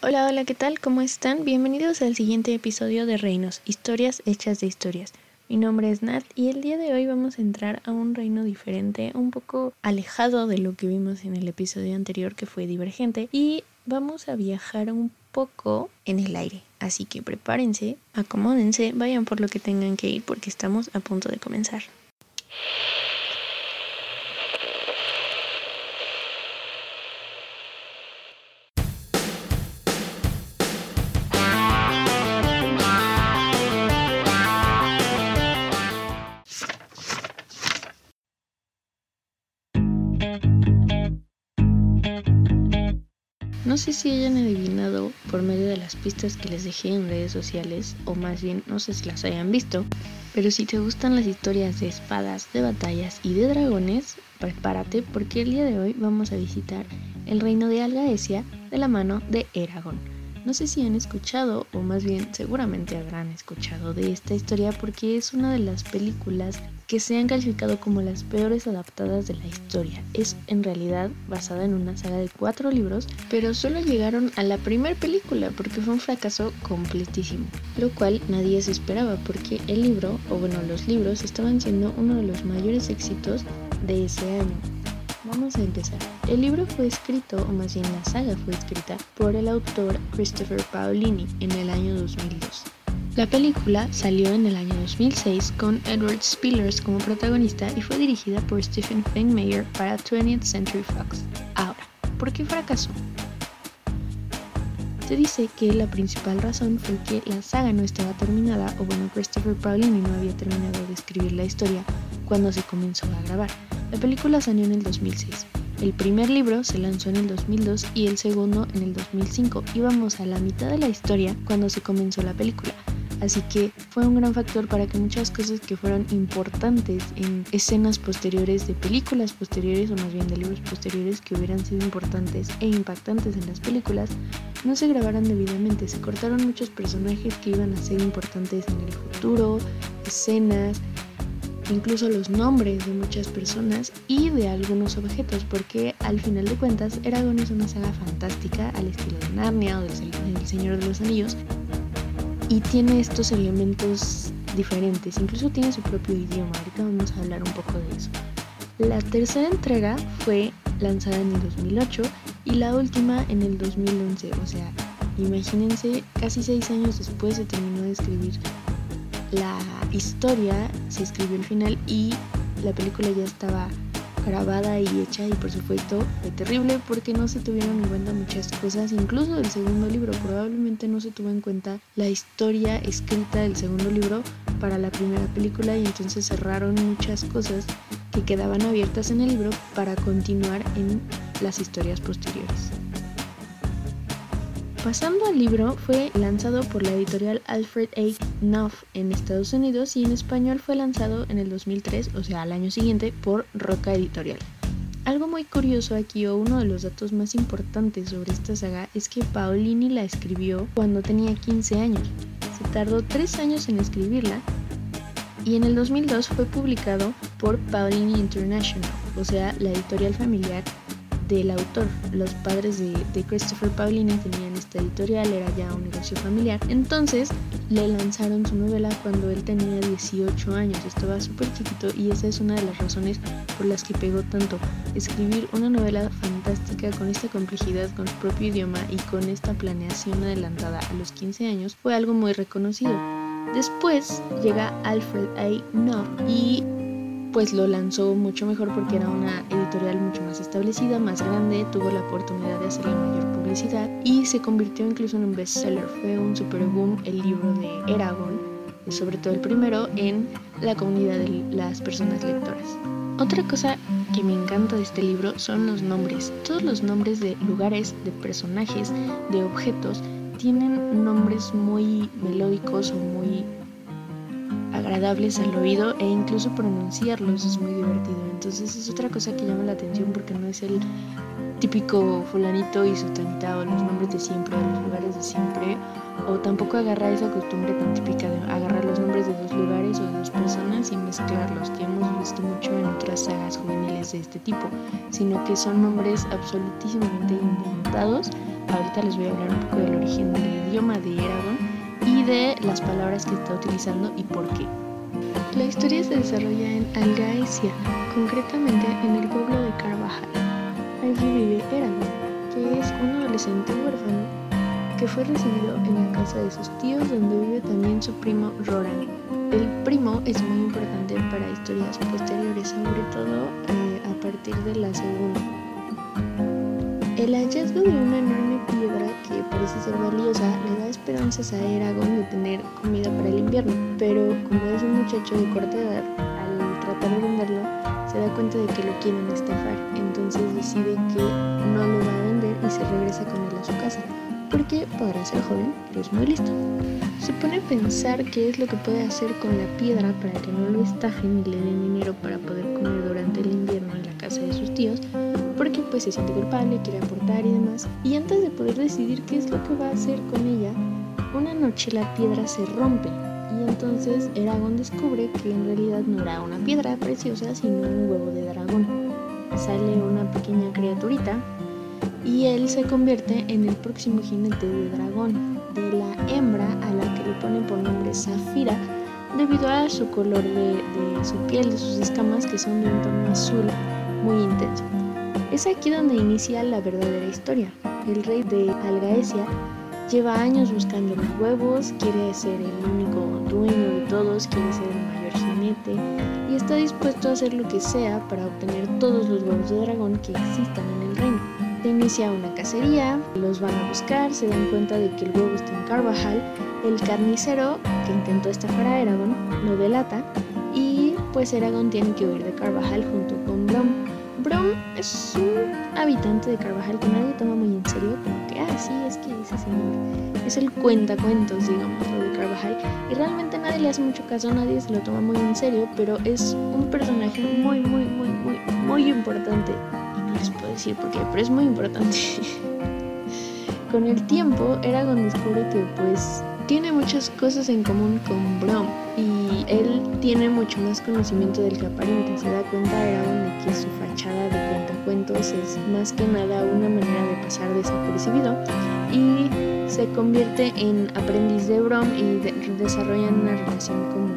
Hola, hola, ¿qué tal? ¿Cómo están? Bienvenidos al siguiente episodio de Reinos, historias hechas de historias. Mi nombre es Nat y el día de hoy vamos a entrar a un reino diferente, un poco alejado de lo que vimos en el episodio anterior que fue divergente y vamos a viajar un poco en el aire. Así que prepárense, acomódense, vayan por lo que tengan que ir porque estamos a punto de comenzar. Sé si hayan adivinado por medio de las pistas que les dejé en redes sociales, o más bien no sé si las hayan visto, pero si te gustan las historias de espadas, de batallas y de dragones, prepárate porque el día de hoy vamos a visitar el reino de Algaesia de la mano de Eragon. No sé si han escuchado, o más bien seguramente habrán escuchado de esta historia porque es una de las películas que se han calificado como las peores adaptadas de la historia. Es en realidad basada en una saga de cuatro libros, pero solo llegaron a la primera película porque fue un fracaso completísimo, lo cual nadie se esperaba porque el libro, o bueno, los libros estaban siendo uno de los mayores éxitos de ese año. Vamos a empezar. El libro fue escrito, o más bien la saga fue escrita, por el autor Christopher Paolini en el año 2002. La película salió en el año 2006 con Edward Spillers como protagonista y fue dirigida por Stephen Feinmeyer para 20th Century Fox. Ahora, ¿por qué fracasó? Se dice que la principal razón fue que la saga no estaba terminada, o bueno, Christopher Paolini no había terminado de escribir la historia cuando se comenzó a grabar. La película salió en el 2006. El primer libro se lanzó en el 2002 y el segundo en el 2005. Íbamos a la mitad de la historia cuando se comenzó la película. Así que fue un gran factor para que muchas cosas que fueron importantes en escenas posteriores de películas posteriores o más bien de libros posteriores que hubieran sido importantes e impactantes en las películas no se grabaran debidamente. Se cortaron muchos personajes que iban a ser importantes en el futuro, escenas, incluso los nombres de muchas personas y de algunos objetos, porque al final de cuentas Eragon es una saga fantástica al estilo de Narnia o del Señor de los Anillos, y tiene estos elementos diferentes, incluso tiene su propio idioma, ahorita vamos a hablar un poco de eso. La tercera entrega fue lanzada en el 2008 y la última en el 2011, o sea, imagínense, casi seis años después se terminó de escribir la historia, se escribió el final y la película ya estaba grabada y hecha y por supuesto fue terrible porque no se tuvieron en cuenta muchas cosas, incluso del segundo libro, probablemente no se tuvo en cuenta la historia escrita del segundo libro para la primera película y entonces cerraron muchas cosas que quedaban abiertas en el libro para continuar en las historias posteriores. Pasando al libro, fue lanzado por la editorial Alfred A. Knopf en Estados Unidos y en español fue lanzado en el 2003, o sea, al año siguiente, por Roca Editorial. Algo muy curioso aquí o uno de los datos más importantes sobre esta saga es que Paolini la escribió cuando tenía 15 años. Se tardó 3 años en escribirla y en el 2002 fue publicado por Paolini International, o sea, la editorial familiar del autor. Los padres de, Christopher Paolini tenían esta editorial, era ya un negocio familiar. Entonces le lanzaron su novela cuando él tenía 18 años, estaba súper chiquito y esa es una de las razones por las que pegó tanto. Escribir una novela fantástica con esta complejidad, con su propio idioma y con esta planeación adelantada a los 15 años fue algo muy reconocido. Después llega Alfred A. Knopf y pues lo lanzó mucho mejor porque era una editorial mucho más establecida, más grande, tuvo la oportunidad de hacerle mayor publicidad y se convirtió incluso en un bestseller. Fue un super boom el libro de Eragon, sobre todo el primero, en la comunidad de las personas lectoras. Otra cosa que me encanta de este libro son los nombres. Todos los nombres de lugares, de personajes, de objetos tienen nombres muy melódicos o muy agradables al oído e incluso pronunciarlos es muy divertido. Entonces es otra cosa que llama la atención porque no es el típico fulanito y su o los nombres de siempre, los lugares de siempre, o tampoco agarrar esa costumbre tan típica de agarrar los nombres de dos lugares o de dos personas y mezclarlos, que hemos visto mucho en otras sagas juveniles de este tipo, sino que son nombres absolutísimamente inventados ahorita les voy a hablar un poco del origen del idioma de Eragon de las palabras que está utilizando y por qué. La historia se desarrolla en Algaesia, concretamente en el pueblo de Carvajal. Allí vive Eragon, que es un adolescente huérfano que fue recibido en la casa de sus tíos donde vive también su primo Roran. El primo es muy importante para historias posteriores, sobre todo eh, a partir de la segunda. El hallazgo de una enorme piedra que parece ser valiosa le da esperanzas a Eragon de tener comida para el invierno, pero como es un muchacho de corta edad, al tratar de venderlo, se da cuenta de que lo quieren estafar, entonces decide que no lo va a vender y se regresa con él a su casa porque podrá ser joven, pero es muy listo. Se pone a pensar qué es lo que puede hacer con la piedra para que no lo estafen y le den dinero para poder comer durante el invierno en la casa de sus tíos, porque pues se siente culpable, quiere aportar y demás. Y antes de poder decidir qué es lo que va a hacer con ella, una noche la piedra se rompe y entonces Eragon descubre que en realidad no era una piedra preciosa, sino un huevo de dragón. Sale una pequeña criaturita y él se convierte en el próximo jinete de dragón, de la hembra a la que le pone por nombre Zafira, debido a su color de, su piel, de sus escamas, que son de un tono azul muy intenso. Es aquí donde inicia la verdadera historia. El rey de Algaesia lleva años buscando los huevos, quiere ser el único dueño de todos, quiere ser el mayor jinete y está dispuesto a hacer lo que sea para obtener todos los huevos de dragón que existan en el reino inicia una cacería, los van a buscar, se dan cuenta de que el huevo está en Carvajal, el carnicero que intentó estafar a Eragon lo delata y pues Eragon tiene que huir de Carvajal junto con Brom. Brom es un habitante de Carvajal que nadie toma muy en serio, como que, ah, sí, es que ese señor es el cuentacuentos, digamos, de Carvajal, y realmente nadie le hace mucho caso, nadie se lo toma muy en serio, pero es un personaje muy, muy, muy, muy, muy importante les puedo decir por qué, pero es muy importante. con el tiempo, Eragon descubre que pues tiene muchas cosas en común con Brom y él tiene mucho más conocimiento del que aparenta. Se da cuenta Eragon de que su fachada de cuentacuentos es más que nada una manera de pasar desapercibido y se convierte en aprendiz de Brom y desarrollan una relación como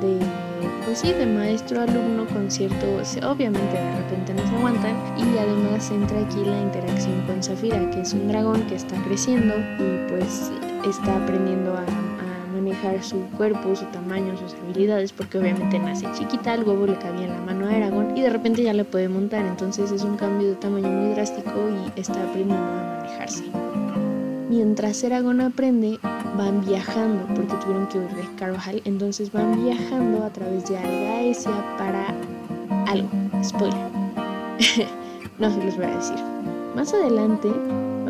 de pues sí, de maestro-alumno con cierto, obviamente de repente no se aguantan y además entra aquí la interacción con Zafira, que es un dragón que está creciendo y pues está aprendiendo a, manejar su cuerpo, su tamaño, sus habilidades, porque obviamente nace chiquita, el huevo le cabía en la mano a Aragón y de repente ya le puede montar, entonces es un cambio de tamaño muy drástico y está aprendiendo a manejarse. Mientras Aragón aprende, van viajando porque tuvieron que huir de Carvajal, entonces van viajando a través de Algaesia para algo, spoiler. no se los voy a decir. Más adelante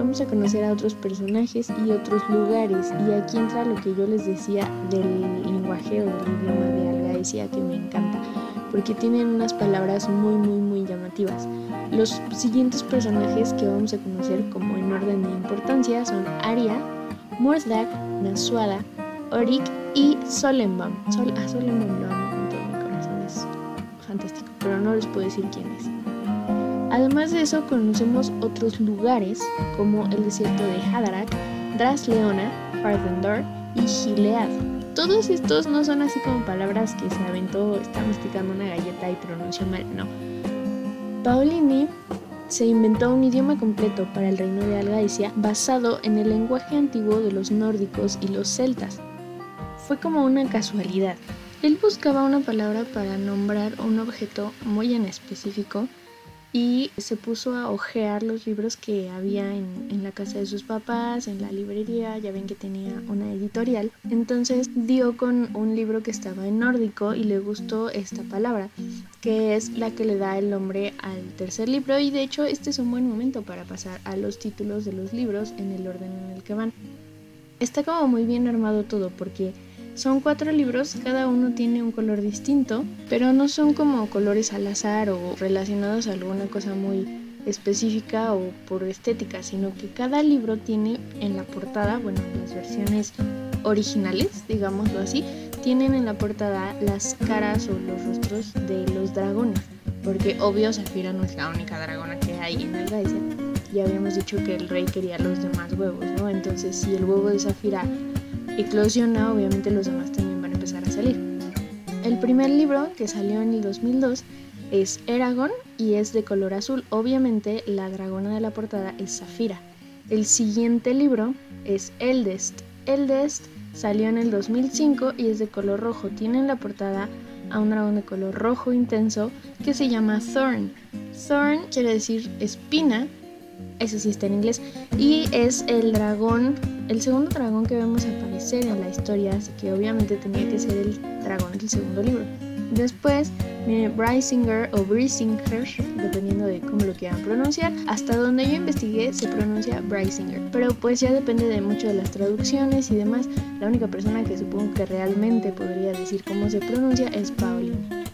vamos a conocer a otros personajes y otros lugares y aquí entra lo que yo les decía del lenguaje o del idioma de Algaesia que me encanta porque tienen unas palabras muy muy muy llamativas. Los siguientes personajes que vamos a conocer como en orden de importancia son Aria, Mordak, Nasuada, Orik y Solenbaum. Sol, a Solenbaum lo amo con todo mi corazón, es fantástico, pero no les puedo decir quién es. Además de eso, conocemos otros lugares como el desierto de Hadarak, Drasleona, Fardendor y Gilead. Todos estos no son así como palabras que se aventó, está masticando una galleta y pronunció mal, no. Paulini se inventó un idioma completo para el reino de Algaesia basado en el lenguaje antiguo de los nórdicos y los celtas. Fue como una casualidad. Él buscaba una palabra para nombrar un objeto muy en específico y se puso a hojear los libros que había en, la casa de sus papás, en la librería, ya ven que tenía una editorial. Entonces dio con un libro que estaba en nórdico y le gustó esta palabra, que es la que le da el nombre al tercer libro y de hecho este es un buen momento para pasar a los títulos de los libros en el orden en el que van. Está como muy bien armado todo porque son cuatro libros, cada uno tiene un color distinto, pero no son como colores al azar o relacionados a alguna cosa muy específica o por estética, sino que cada libro tiene en la portada, bueno, las versiones originales, digámoslo así, tienen en la portada las caras o los rostros de los dragones, porque obvio Zafira no es la única dragona que hay en el ya habíamos dicho que el rey quería los demás huevos, ¿no? Entonces si el huevo de Zafira eclosiona, obviamente los demás también van a empezar a salir. El primer libro que salió en el 2002 es Eragon y es de color azul. Obviamente la dragona de la portada es Zafira. El siguiente libro es Eldest. Eldest salió en el 2005 y es de color rojo. Tiene en la portada a un dragón de color rojo intenso que se llama Thorn. Thorn quiere decir espina, eso sí está en inglés, y es el dragón, el segundo dragón que vemos aparecer en la historia, así que obviamente tenía que ser el dragón del segundo libro. Después viene Brysinger o Brisinger, dependiendo de cómo lo quieran pronunciar. Hasta donde yo investigué se pronuncia Brysinger, pero pues ya depende de mucho de las traducciones y demás. La única persona que supongo que realmente podría decir cómo se pronuncia es Pauline.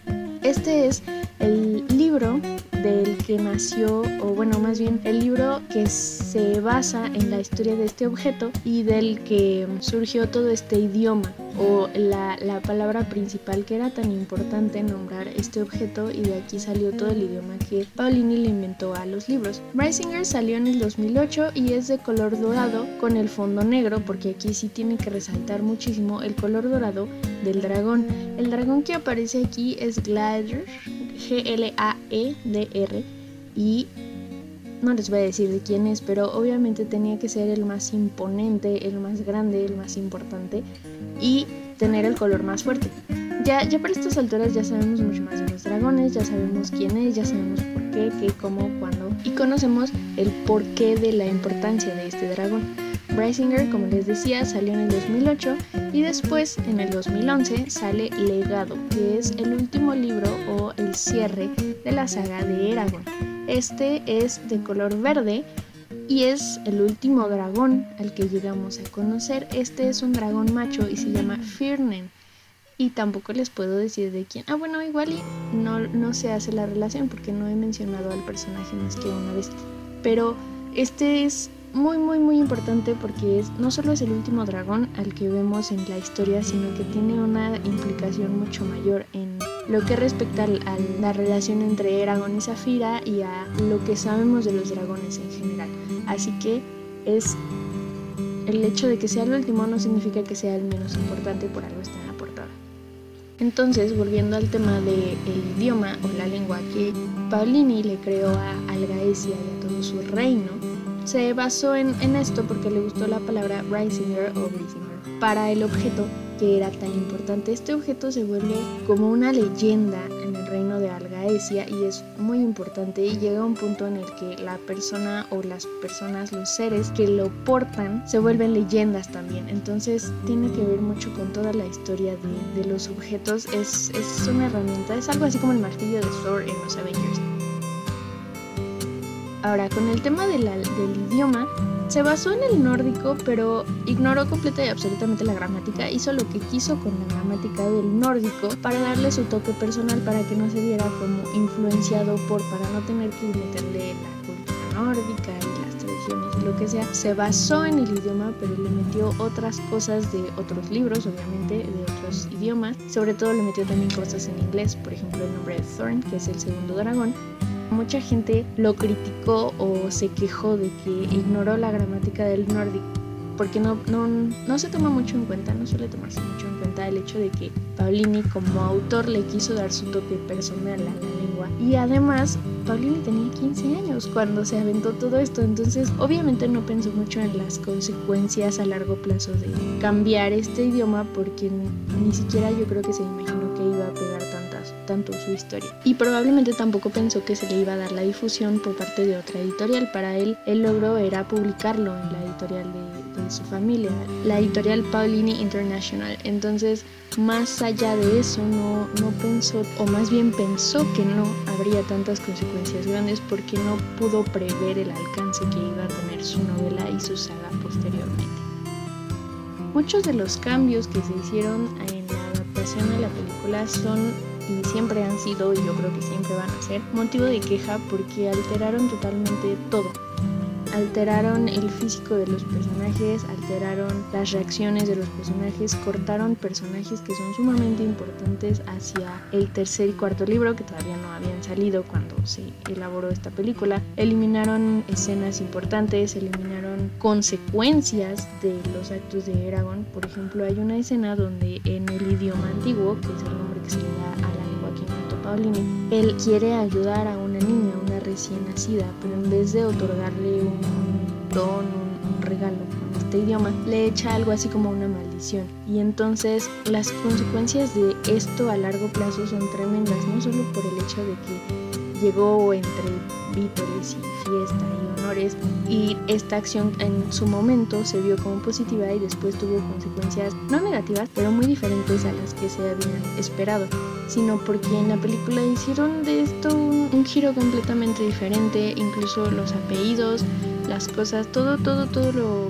Este es el libro del que nació, o bueno, más bien el libro que se basa en la historia de este objeto y del que surgió todo este idioma o la, la, palabra principal que era tan importante nombrar este objeto y de aquí salió todo el idioma que Paulini le inventó a los libros. Brysinger salió en el 2008 y es de color dorado con el fondo negro porque aquí sí tiene que resaltar muchísimo el color dorado del dragón. El dragón que aparece aquí es Glader, G-L-A-E-D-R y no les voy a decir de quién es, pero obviamente tenía que ser el más imponente, el más grande, el más importante y tener el color más fuerte. Ya, ya para estas alturas ya sabemos mucho más de los dragones, ya sabemos quién es, ya sabemos por qué, qué, cómo, cuándo y conocemos el porqué de la importancia de este dragón. Brysinger, como les decía, salió en el 2008 y después, en el 2011, sale Legado, que es el último libro o el cierre de la saga de Eragon. Este es de color verde y es el último dragón al que llegamos a conocer. Este es un dragón macho y se llama Firnen. Y tampoco les puedo decir de quién. Ah, bueno, igual y no, no se hace la relación porque no he mencionado al personaje más que una vez. Pero este es muy muy muy importante porque es, no solo es el último dragón al que vemos en la historia, sino que tiene una implicación mucho mayor en lo que respecta a la relación entre Eragon y Zafira y a lo que sabemos de los dragones en general. Así que es el hecho de que sea el último no significa que sea el menos importante, por algo está en la portada. Entonces, volviendo al tema del idioma o la lengua que Paulini le creó a Algaesia y a todo su reino, se basó en, esto porque le gustó la palabra Risinger o Brisinger para el objeto que era tan importante. Este objeto se vuelve como una leyenda en el reino de Algaesia y es muy importante y llega a un punto en el que la persona o las personas, los seres que lo portan, se vuelven leyendas también. Entonces tiene que ver mucho con toda la historia de, los objetos. Es, es una herramienta, es algo así como el martillo de Thor en los Avengers. Ahora, con el tema del idioma, se basó en el nórdico, pero ignoró completa y absolutamente la gramática. Hizo lo que quiso con la gramática del nórdico para darle su toque personal, para que no se viera como influenciado por, para no tener que meterle la cultura nórdica y las tradiciones lo que sea. Se basó en el idioma, pero le metió otras cosas de otros libros, obviamente, de otros idiomas. Sobre todo le metió también cosas en inglés, por ejemplo, el nombre de Thorn, que es el segundo dragón Mucha gente lo criticó o se quejó de que ignoró la gramática del nórdico porque no, no, no, se toma mucho en cuenta, no suele tomarse mucho en cuenta el hecho de que Paulini como autor le quiso dar su toque personal a la lengua. Y además, Paulini tenía 15 años cuando se aventó todo esto, entonces obviamente no pensó mucho en las consecuencias a largo plazo de cambiar este idioma porque ni siquiera yo creo que se imaginó tanto su historia. Y probablemente tampoco pensó que se le iba a dar la difusión por parte de otra editorial. Para él, el logro era publicarlo en la editorial de, su familia, la editorial Paulini International. Entonces, más allá de eso, no, no pensó, o más bien pensó que no habría tantas consecuencias grandes porque no pudo prever el alcance que iba a tener su novela y su saga posteriormente. Muchos de los cambios que se hicieron en la adaptación de la película son y siempre han sido, y yo creo que siempre van a ser, motivo de queja porque alteraron totalmente todo. Alteraron el físico de los personajes, alteraron las reacciones de los personajes, cortaron personajes que son sumamente importantes hacia el tercer y cuarto libro que todavía no habían salido cuando se elaboró esta película. Eliminaron escenas importantes, eliminaron consecuencias de los actos de Eragon. Por ejemplo, hay una escena donde en el idioma antiguo, que es el nombre que se le da a la lengua que Paulini, él quiere ayudar a una niña, una recién nacida, pero en vez de otorgarle un don, un, regalo con este idioma, le echa algo así como una maldición. Y entonces las consecuencias de esto a largo plazo son tremendas, no solo por el hecho de que llegó entre vítores y fiesta y honores y esta acción en su momento se vio como positiva y después tuvo consecuencias no negativas pero muy diferentes a las que se habían esperado sino porque en la película hicieron de esto un, giro completamente diferente incluso los apellidos las cosas todo todo todo lo,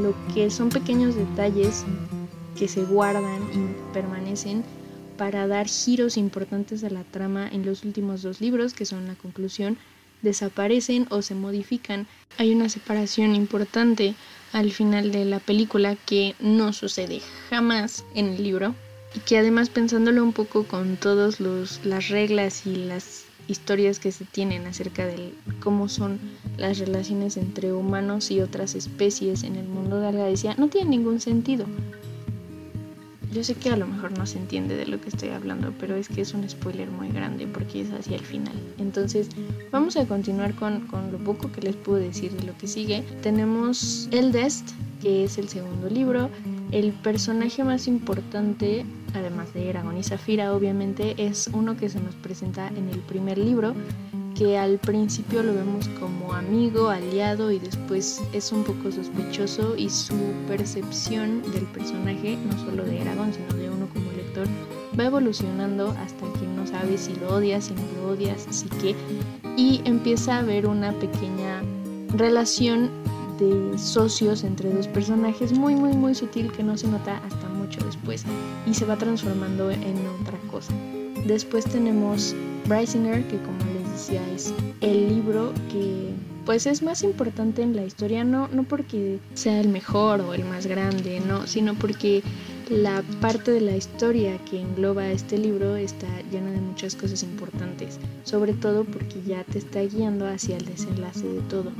lo que son pequeños detalles que se guardan y permanecen para dar giros importantes a la trama en los últimos dos libros, que son la conclusión desaparecen o se modifican. Hay una separación importante al final de la película que no sucede jamás en el libro y que además pensándolo un poco con todas las reglas y las historias que se tienen acerca de cómo son las relaciones entre humanos y otras especies en el mundo de Algadesia no tiene ningún sentido. Yo sé que a lo mejor no se entiende de lo que estoy hablando, pero es que es un spoiler muy grande porque es hacia el final. Entonces, vamos a continuar con, lo poco que les puedo decir de lo que sigue. Tenemos El Dest, que es el segundo libro. El personaje más importante, además de Eragon y Zafira, obviamente, es uno que se nos presenta en el primer libro que al principio lo vemos como amigo, aliado y después es un poco sospechoso y su percepción del personaje, no solo de Aragón, sino de uno como lector, va evolucionando hasta que no sabe si lo odias, si no lo odias, así que y empieza a haber una pequeña relación de socios entre dos personajes muy muy muy sutil que no se nota hasta después y se va transformando en otra cosa. Después tenemos Brysinger, que como les decía es el libro que pues es más importante en la historia, no, no porque sea el mejor o el más grande, no, sino porque la parte de la historia que engloba este libro está llena de muchas cosas importantes, sobre todo porque ya te está guiando hacia el desenlace de todo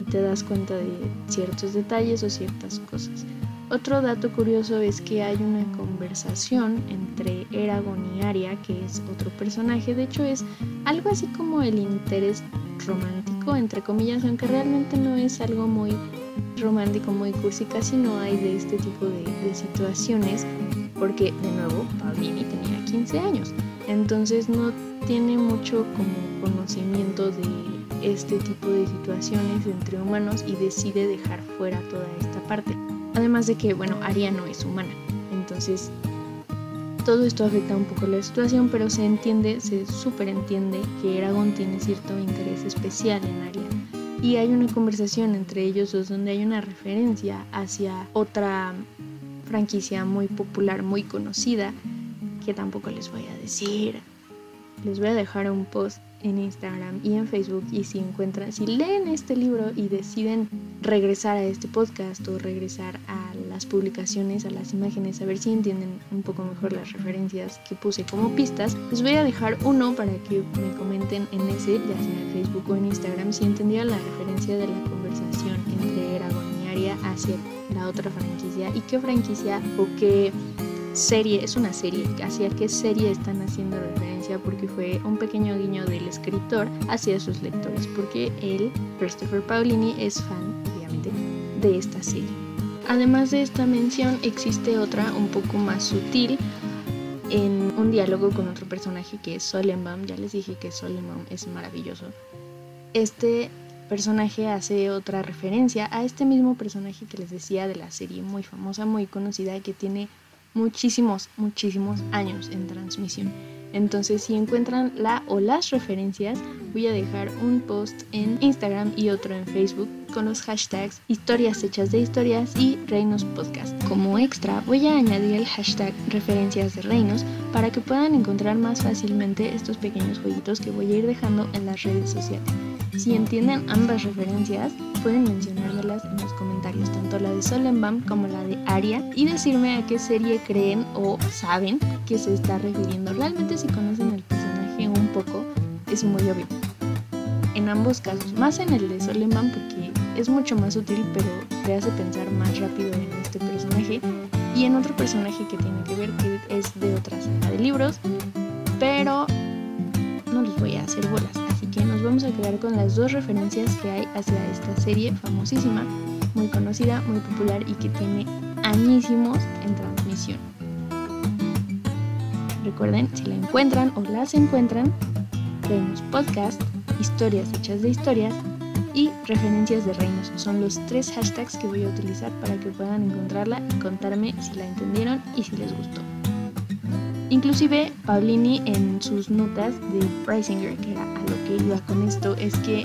y te das cuenta de ciertos detalles o ciertas cosas. Otro dato curioso es que hay una conversación entre Eragon y Arya, que es otro personaje. De hecho, es algo así como el interés romántico, entre comillas, aunque realmente no es algo muy romántico, muy cursi, casi no hay de este tipo de, situaciones, porque de nuevo, Paulini tenía 15 años, entonces no tiene mucho como conocimiento de este tipo de situaciones entre humanos y decide dejar fuera toda esta parte. Además de que, bueno, Aria no es humana. Entonces, todo esto afecta un poco la situación, pero se entiende, se superentiende que Eragon tiene cierto interés especial en Aria. Y hay una conversación entre ellos dos donde hay una referencia hacia otra franquicia muy popular, muy conocida, que tampoco les voy a decir. Les voy a dejar un post en Instagram y en Facebook y si encuentran, si leen este libro y deciden regresar a este podcast o regresar a las publicaciones, a las imágenes, a ver si entienden un poco mejor las referencias que puse como pistas, les voy a dejar uno para que me comenten en ese, ya sea en Facebook o en Instagram, si entendieron la referencia de la conversación entre Eragon y Aria hacia la otra franquicia y qué franquicia o qué serie, es una serie, hacia qué serie están haciendo referencia porque fue un pequeño guiño del escritor hacia sus lectores, porque él, Christopher Paolini, es fan, obviamente, de esta serie. Además de esta mención, existe otra un poco más sutil en un diálogo con otro personaje que es Solenbaum. Ya les dije que Solenbaum es maravilloso. Este personaje hace otra referencia a este mismo personaje que les decía de la serie muy famosa, muy conocida, que tiene muchísimos, muchísimos años en transmisión. Entonces, si encuentran la o las referencias, voy a dejar un post en Instagram y otro en Facebook con los hashtags historias hechas de historias y reinos podcast. Como extra, voy a añadir el hashtag referencias de reinos para que puedan encontrar más fácilmente estos pequeños jueguitos que voy a ir dejando en las redes sociales. Si entienden ambas referencias, pueden mencionármelas en los comentarios, tanto la de Solenbaum como la de Aria, y decirme a qué serie creen o saben que se está refiriendo. Realmente si conocen el personaje un poco, es muy obvio. En ambos casos, más en el de Solenbaum porque es mucho más útil, pero te hace pensar más rápido en este personaje, y en otro personaje que tiene que ver que es de otra saga de libros, pero no los voy a hacer bolas nos vamos a quedar con las dos referencias que hay hacia esta serie famosísima, muy conocida, muy popular y que tiene añísimos en transmisión. Recuerden, si la encuentran o las encuentran, tenemos podcast, historias hechas de historias y referencias de reinos. Son los tres hashtags que voy a utilizar para que puedan encontrarla y contarme si la entendieron y si les gustó. Inclusive Paulini en sus notas de Preisinger, que era a lo que iba con esto, es que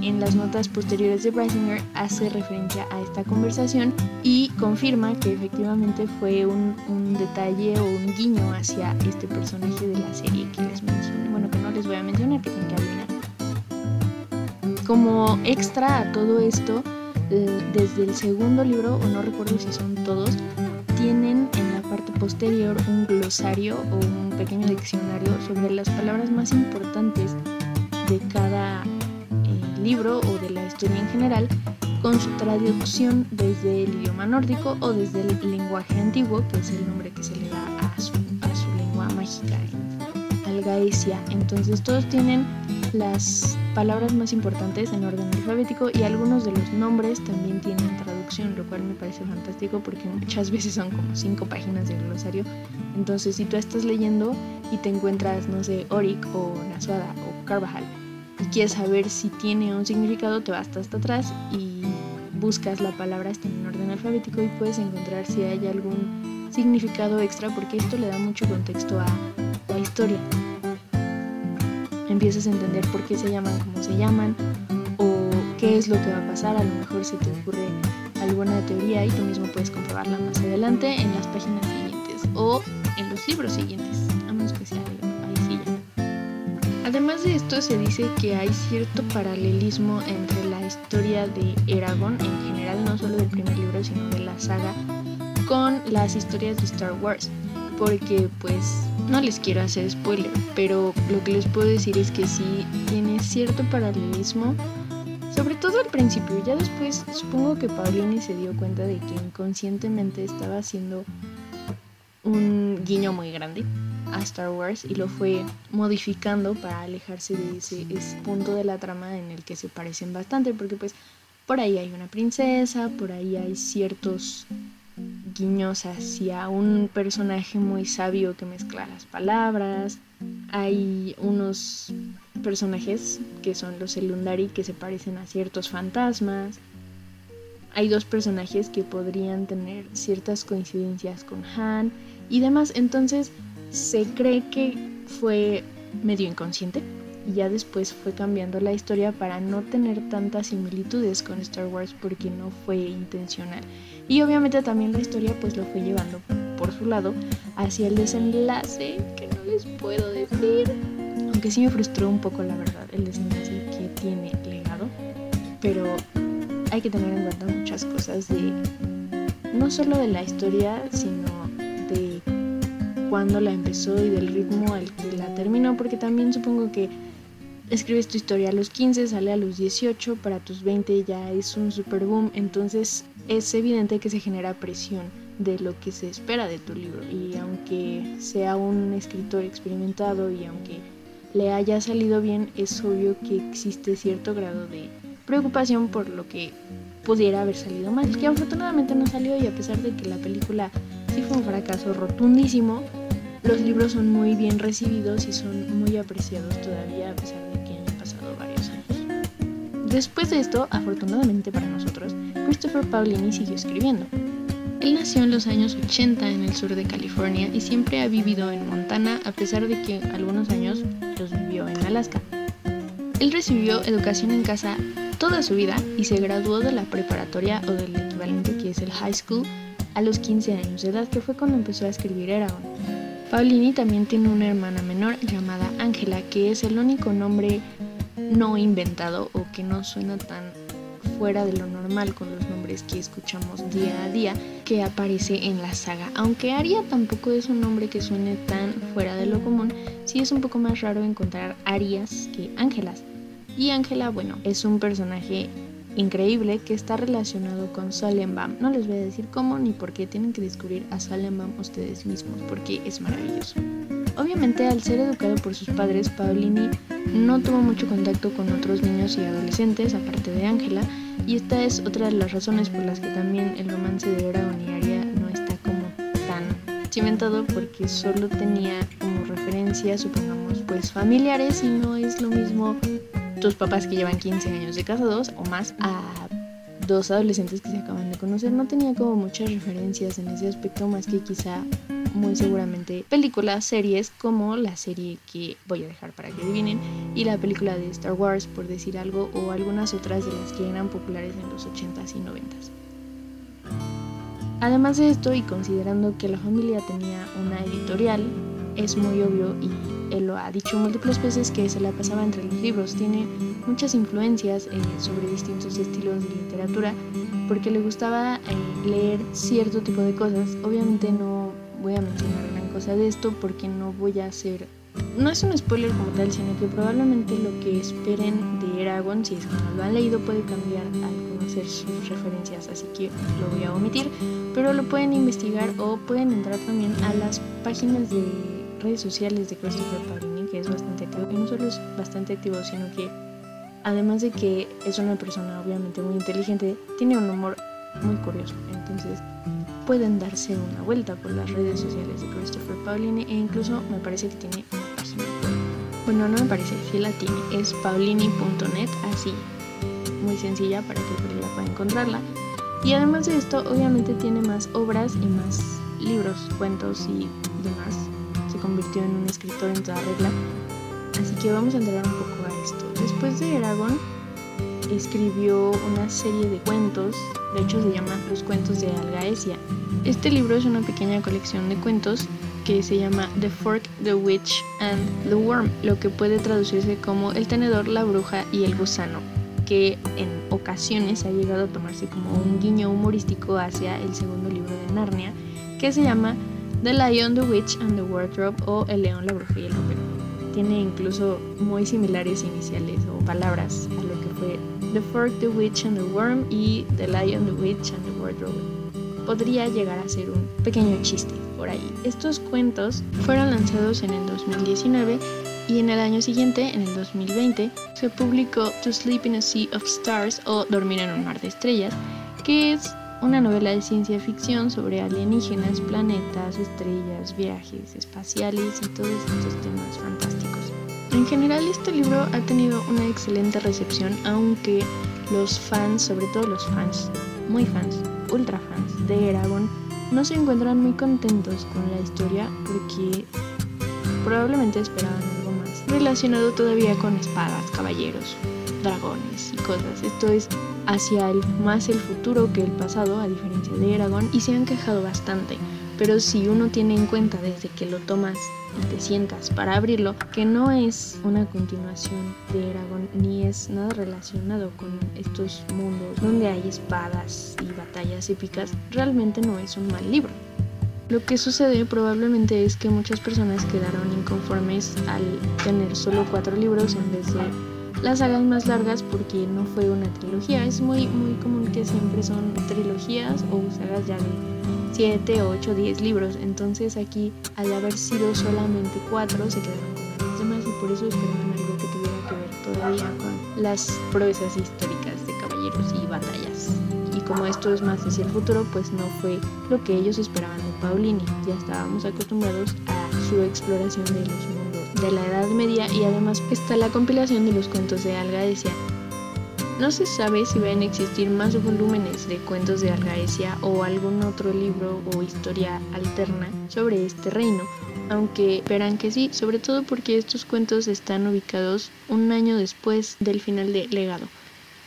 en las notas posteriores de Preisinger hace referencia a esta conversación y confirma que efectivamente fue un, detalle o un guiño hacia este personaje de la serie que les mencioné. Bueno, que no les voy a mencionar, que tienen que adivinar. Como extra a todo esto, eh, desde el segundo libro, o no recuerdo si son todos, tienen parte posterior un glosario o un pequeño diccionario sobre las palabras más importantes de cada eh, libro o de la historia en general con su traducción desde el idioma nórdico o desde el lenguaje antiguo, que es el nombre que se le da a su, a su lengua mágica en Algaesia. Entonces todos tienen las palabras más importantes en orden alfabético y algunos de los nombres también tienen traducción, lo cual me parece fantástico porque muchas veces son como cinco páginas del glosario. Entonces, si tú estás leyendo y te encuentras, no sé, Oric o Nasuada o Carvajal y quieres saber si tiene un significado, te vas hasta atrás y buscas la palabra está en orden alfabético y puedes encontrar si hay algún significado extra porque esto le da mucho contexto a la historia empiezas a entender por qué se llaman como se llaman o qué es lo que va a pasar. A lo mejor se te ocurre alguna teoría y tú mismo puedes comprobarla más adelante en las páginas siguientes o en los libros siguientes, a menos que sea ahí sí Además de esto, se dice que hay cierto paralelismo entre la historia de Eragon en general, no solo del primer libro, sino de la saga, con las historias de Star Wars porque pues no les quiero hacer spoiler, pero lo que les puedo decir es que sí tiene cierto paralelismo, sobre todo al principio, ya después supongo que Paulini se dio cuenta de que inconscientemente estaba haciendo un guiño muy grande a Star Wars y lo fue modificando para alejarse de ese, ese punto de la trama en el que se parecen bastante, porque pues por ahí hay una princesa, por ahí hay ciertos guiños hacia un personaje muy sabio que mezcla las palabras. Hay unos personajes que son los Elundari que se parecen a ciertos fantasmas. Hay dos personajes que podrían tener ciertas coincidencias con Han y demás. Entonces se cree que fue medio inconsciente y ya después fue cambiando la historia para no tener tantas similitudes con Star Wars porque no fue intencional. Y obviamente también la historia pues lo fue llevando por su lado hacia el desenlace que no les puedo decir. Aunque sí me frustró un poco la verdad el desenlace que tiene legado. Pero hay que tener en cuenta muchas cosas de no solo de la historia, sino de cuándo la empezó y del ritmo al que la terminó, porque también supongo que escribes tu historia a los 15, sale a los 18, para tus 20 ya es un super boom, entonces es evidente que se genera presión de lo que se espera de tu libro. Y aunque sea un escritor experimentado y aunque le haya salido bien, es obvio que existe cierto grado de preocupación por lo que pudiera haber salido mal, que afortunadamente no salió y a pesar de que la película sí fue un fracaso rotundísimo, los libros son muy bien recibidos y son muy apreciados todavía a pesar Después de esto, afortunadamente para nosotros, Christopher Paulini siguió escribiendo. Él nació en los años 80 en el sur de California y siempre ha vivido en Montana a pesar de que algunos años los vivió en Alaska. Él recibió educación en casa toda su vida y se graduó de la preparatoria o del equivalente que es el high school a los 15 años de edad, que fue cuando empezó a escribir Eragon. Paulini también tiene una hermana menor llamada Angela, que es el único nombre no inventado o que no suena tan fuera de lo normal con los nombres que escuchamos día a día que aparece en la saga. Aunque Aria tampoco es un nombre que suene tan fuera de lo común, sí es un poco más raro encontrar Arias que Ángelas. Y Ángela, bueno, es un personaje increíble que está relacionado con Salembaum. No les voy a decir cómo ni por qué tienen que descubrir a Salembaum ustedes mismos, porque es maravilloso. Obviamente, al ser educado por sus padres, Paulini no tuvo mucho contacto con otros niños y adolescentes, aparte de Ángela, y esta es otra de las razones por las que también el romance de Eragon y no está como tan cimentado, porque solo tenía como referencia, supongamos, pues familiares y no es lo mismo tus papás que llevan 15 años de casados o más a dos adolescentes que se acaban de conocer. No tenía como muchas referencias en ese aspecto, más que quizá muy seguramente películas, series como la serie que voy a dejar para que adivinen y la película de Star Wars por decir algo o algunas otras de las que eran populares en los 80s y 90s. Además de esto y considerando que la familia tenía una editorial, es muy obvio y él lo ha dicho múltiples veces que se la pasaba entre los libros. Tiene muchas influencias eh, sobre distintos estilos de literatura porque le gustaba eh, leer cierto tipo de cosas. Obviamente no voy a mencionar gran cosa de esto porque no voy a hacer... No es un spoiler como tal, sino que probablemente lo que esperen de Eragon, si es que no lo han leído, puede cambiar al conocer sus referencias, así que lo voy a omitir, pero lo pueden investigar o pueden entrar también a las páginas de redes sociales de Christopher Paolini, que es bastante activo, y no solo es bastante activo, sino que además de que es una persona obviamente muy inteligente, tiene un humor muy curioso. Entonces pueden darse una vuelta por las redes sociales de Christopher Paolini e incluso me parece que tiene una página. Bueno, no me parece, sí la tiene, es paulini.net, así, muy sencilla para que cualquiera pueda encontrarla. Y además de esto, obviamente tiene más obras y más libros, cuentos y demás convirtió en un escritor en toda regla. Así que vamos a entrar un poco a esto. Después de Eragon, escribió una serie de cuentos, de hecho se llama Los cuentos de Algaesia. Este libro es una pequeña colección de cuentos que se llama The Fork, The Witch and the Worm, lo que puede traducirse como El tenedor, la bruja y el gusano, que en ocasiones ha llegado a tomarse como un guiño humorístico hacia el segundo libro de Narnia, que se llama The Lion, the Witch and the Wardrobe o El León, la Bruja y el Hombre. Tiene incluso muy similares iniciales o palabras a lo que fue The Fork, the Witch and the Worm y The Lion, the Witch and the Wardrobe. Podría llegar a ser un pequeño chiste por ahí. Estos cuentos fueron lanzados en el 2019 y en el año siguiente, en el 2020, se publicó To Sleep in a Sea of Stars o Dormir en un mar de estrellas, que es una novela de ciencia ficción sobre alienígenas, planetas, estrellas, viajes espaciales y todos estos temas fantásticos. En general este libro ha tenido una excelente recepción, aunque los fans, sobre todo los fans, muy fans, ultra fans de Eragon, no se encuentran muy contentos con la historia porque probablemente esperaban algo más relacionado todavía con espadas, caballeros, dragones y cosas. Esto es hacia el, más el futuro que el pasado, a diferencia de Eragon, y se han quejado bastante. Pero si uno tiene en cuenta desde que lo tomas y te sientas para abrirlo, que no es una continuación de Eragon ni es nada relacionado con estos mundos donde hay espadas y batallas épicas, realmente no es un mal libro. Lo que sucede probablemente es que muchas personas quedaron inconformes al tener solo cuatro libros en vez de las sagas más largas porque no fue una trilogía. Es muy, muy común que siempre son trilogías o sagas ya de 7, 8, 10 libros. Entonces aquí, al haber sido solamente 4, se quedaron con los demás y por eso esperaban algo que tuviera que ver todavía con las proezas históricas de caballeros y batallas. Y como esto es más hacia el futuro, pues no fue lo que ellos esperaban de Paulini. Ya estábamos acostumbrados a su exploración de los mundos de la Edad Media y además está la compilación de los cuentos de Algaesia. No se sabe si van a existir más volúmenes de cuentos de Algaesia o algún otro libro o historia alterna sobre este reino, aunque esperan que sí, sobre todo porque estos cuentos están ubicados un año después del final de Legado.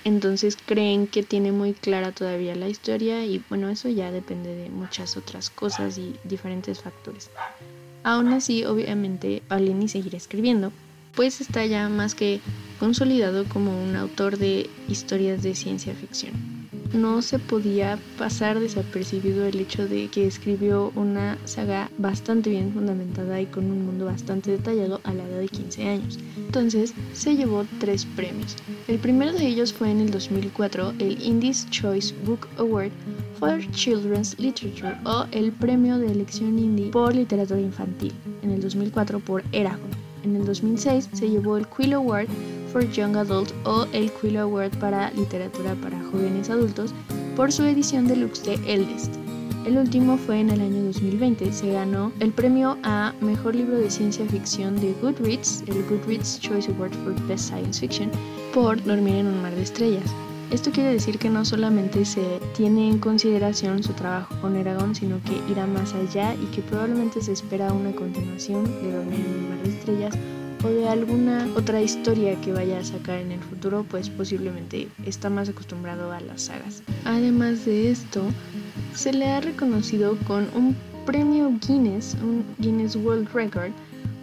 Entonces creen que tiene muy clara todavía la historia y bueno, eso ya depende de muchas otras cosas y diferentes factores. Aún así, obviamente, Paulini seguirá escribiendo. Pues está ya más que consolidado como un autor de historias de ciencia ficción no se podía pasar desapercibido el hecho de que escribió una saga bastante bien fundamentada y con un mundo bastante detallado a la edad de 15 años. Entonces se llevó tres premios. El primero de ellos fue en el 2004 el Indies Choice Book Award for Children's Literature o el premio de elección indie por literatura infantil, en el 2004 por Eragon. En el 2006 se llevó el Quill Award for Young Adult o el Quill Award para Literatura para Jóvenes Adultos por su edición deluxe de Eldest. El último fue en el año 2020. Se ganó el premio a Mejor Libro de Ciencia Ficción de Goodreads, el Goodreads Choice Award for Best Science Fiction, por Dormir en un mar de estrellas. Esto quiere decir que no solamente se tiene en consideración su trabajo con Eragon, sino que irá más allá y que probablemente se espera una continuación de Dormir en mar de estrellas o de alguna otra historia que vaya a sacar en el futuro, pues posiblemente está más acostumbrado a las sagas. Además de esto, se le ha reconocido con un premio Guinness, un Guinness World Record,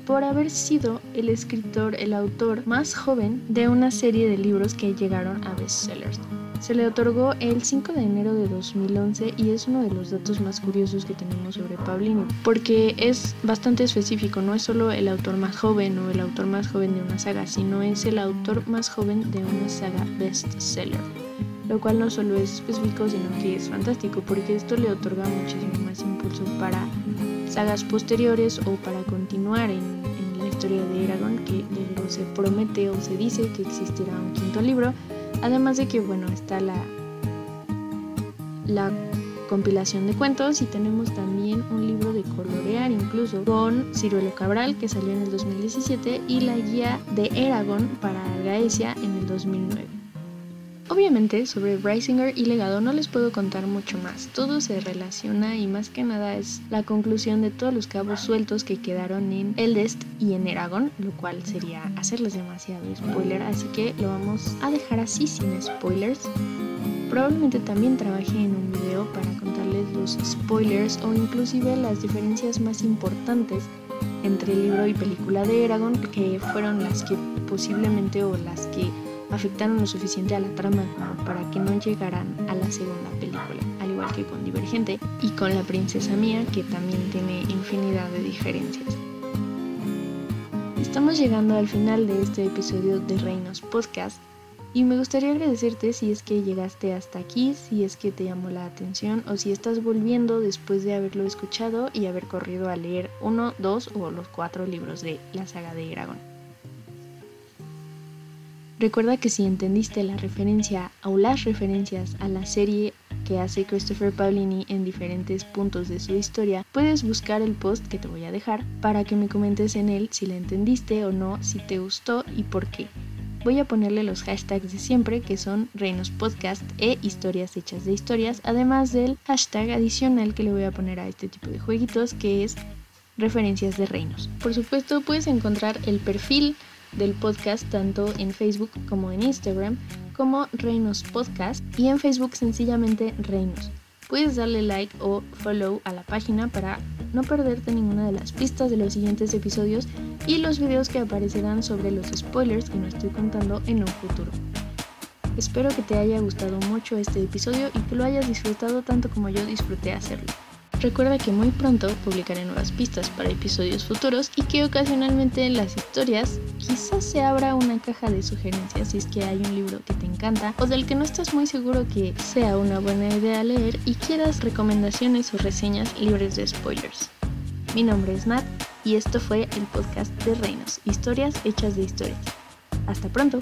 por haber sido el escritor, el autor más joven de una serie de libros que llegaron a bestsellers. Se le otorgó el 5 de enero de 2011 y es uno de los datos más curiosos que tenemos sobre Paulini, porque es bastante específico, no es solo el autor más joven o el autor más joven de una saga, sino es el autor más joven de una saga bestseller, lo cual no solo es específico, sino que es fantástico, porque esto le otorga muchísimo más impulso para sagas posteriores o para continuar en, historia de Eragon, que luego se promete o se dice que existirá un quinto libro Además de que, bueno, está la, la compilación de cuentos y tenemos también un libro de colorear incluso con Ciruelo Cabral que salió en el 2017 y la guía de Eragon para Gaesia en el 2009. Obviamente sobre Brisinger y legado no les puedo contar mucho más, todo se relaciona y más que nada es la conclusión de todos los cabos sueltos que quedaron en Eldest y en Eragon, lo cual sería hacerles demasiado spoiler, así que lo vamos a dejar así sin spoilers. Probablemente también trabajé en un video para contarles los spoilers o inclusive las diferencias más importantes entre el libro y película de Eragon, que fueron las que posiblemente o las que afectaron lo suficiente a la trama para que no llegaran a la segunda película, al igual que con Divergente y con La Princesa Mía, que también tiene infinidad de diferencias. Estamos llegando al final de este episodio de Reinos Podcast y me gustaría agradecerte si es que llegaste hasta aquí, si es que te llamó la atención o si estás volviendo después de haberlo escuchado y haber corrido a leer uno, dos o los cuatro libros de la saga de Dragón. Recuerda que si entendiste la referencia o las referencias a la serie que hace Christopher Paolini en diferentes puntos de su historia, puedes buscar el post que te voy a dejar para que me comentes en él si la entendiste o no, si te gustó y por qué. Voy a ponerle los hashtags de siempre que son Reinos Podcast e historias hechas de historias, además del hashtag adicional que le voy a poner a este tipo de jueguitos que es referencias de reinos. Por supuesto puedes encontrar el perfil del podcast tanto en Facebook como en Instagram como Reinos Podcast y en Facebook sencillamente Reinos. Puedes darle like o follow a la página para no perderte ninguna de las pistas de los siguientes episodios y los videos que aparecerán sobre los spoilers que no estoy contando en un futuro. Espero que te haya gustado mucho este episodio y que lo hayas disfrutado tanto como yo disfruté hacerlo. Recuerda que muy pronto publicaré nuevas pistas para episodios futuros y que ocasionalmente en las historias quizás se abra una caja de sugerencias si es que hay un libro que te encanta o del que no estás muy seguro que sea una buena idea leer y quieras recomendaciones o reseñas libres de spoilers. Mi nombre es Nat y esto fue el podcast de Reinos, historias hechas de historias. Hasta pronto.